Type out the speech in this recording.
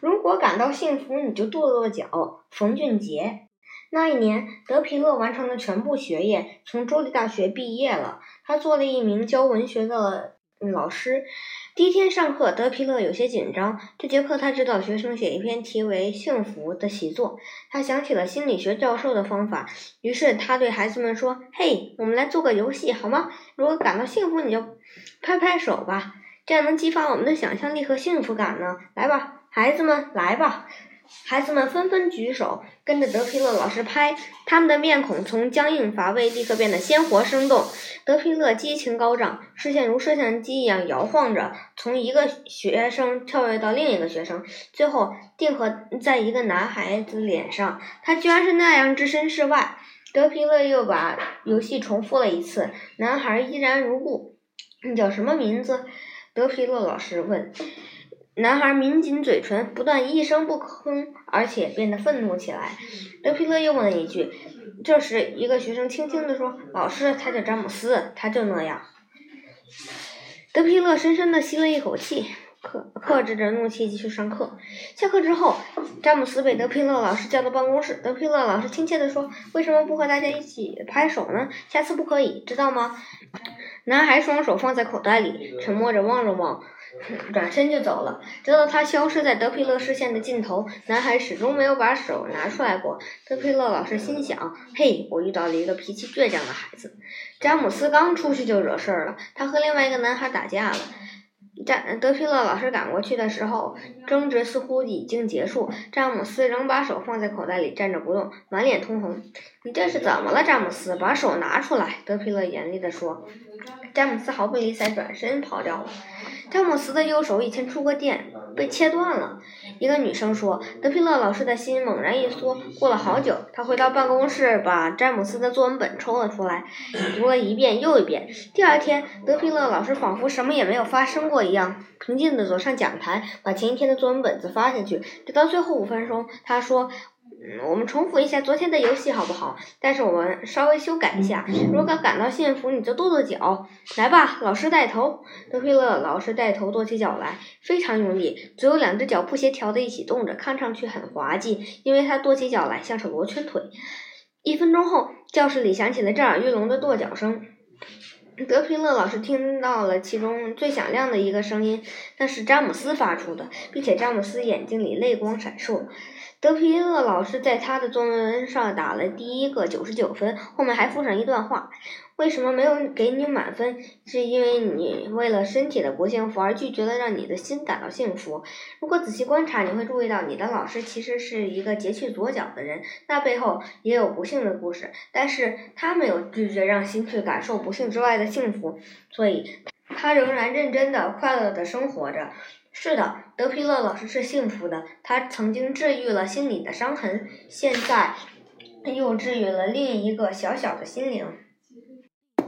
如果感到幸福，你就跺跺脚。冯俊杰。那一年，德皮勒完成了全部学业，从州立大学毕业了。他做了一名教文学的老师。第一天上课，德皮勒有些紧张。这节课，他指导学生写一篇题为《幸福》的习作。他想起了心理学教授的方法，于是他对孩子们说：“嘿，我们来做个游戏，好吗？如果感到幸福，你就拍拍手吧，这样能激发我们的想象力和幸福感呢。来吧，孩子们，来吧。”孩子们纷纷举手，跟着德皮勒老师拍，他们的面孔从僵硬乏味立刻变得鲜活生动。德皮勒激情高涨，视线如摄像机一样摇晃着，从一个学生跳跃到另一个学生，最后定格在一个男孩子脸上。他居然是那样置身事外。德皮勒又把游戏重复了一次，男孩依然如故。你叫什么名字？德皮勒老师问。男孩抿紧嘴唇，不断一声不吭，而且变得愤怒起来。德皮勒又问了一句。这时，一个学生轻轻地说：“老师，他叫詹姆斯，他就那样。”德皮勒深深地吸了一口气，克克制着怒气继续上课。下课之后，詹姆斯被德皮勒老师叫到办公室。德皮勒老师亲切地说：“为什么不和大家一起拍手呢？下次不可以，知道吗？”男孩双手放在口袋里，沉默着望了望。转身就走了，直到他消失在德皮勒视线的尽头，男孩始终没有把手拿出来过。德皮勒老师心想：“嘿，我遇到了一个脾气倔强的孩子。”詹姆斯刚出去就惹事儿了，他和另外一个男孩打架了。詹德皮勒老师赶过去的时候，争执似乎已经结束。詹姆斯仍把手放在口袋里，站着不动，满脸通红。“你这是怎么了，詹姆斯？把手拿出来！”德皮勒严厉地说。詹姆斯毫不理睬，转身跑掉了。詹姆斯的右手以前触过电，被切断了。一个女生说：“德皮勒老师的心猛然一缩。”过了好久，他回到办公室，把詹姆斯的作文本抽了出来，读了一遍又一遍。第二天，德皮勒老师仿佛什么也没有发生过一样，平静地走上讲台，把前一天的作文本子发下去。直到最后五分钟，他说。我们重复一下昨天的游戏好不好？但是我们稍微修改一下。如果感到幸福，你就跺跺脚。来吧，老师带头。德菲勒老师带头跺起脚来，非常用力，只有两只脚不协调的一起动着，看上去很滑稽。因为他跺起脚来像是罗圈腿。一分钟后，教室里响起了震耳欲聋的跺脚声。德皮勒老师听到了其中最响亮的一个声音，那是詹姆斯发出的，并且詹姆斯眼睛里泪光闪烁。德皮勒老师在他的作文上打了第一个九十九分，后面还附上一段话：“为什么没有给你满分？是因为你为了身体的不幸福而拒绝了让你的心感到幸福。如果仔细观察，你会注意到你的老师其实是一个截去左脚的人，那背后也有不幸的故事。但是他没有拒绝让心去感受不幸之外的幸福，所以他仍然认真的、快乐的生活着。”是的，德皮勒老师是幸福的。他曾经治愈了心里的伤痕，现在又治愈了另一个小小的心灵。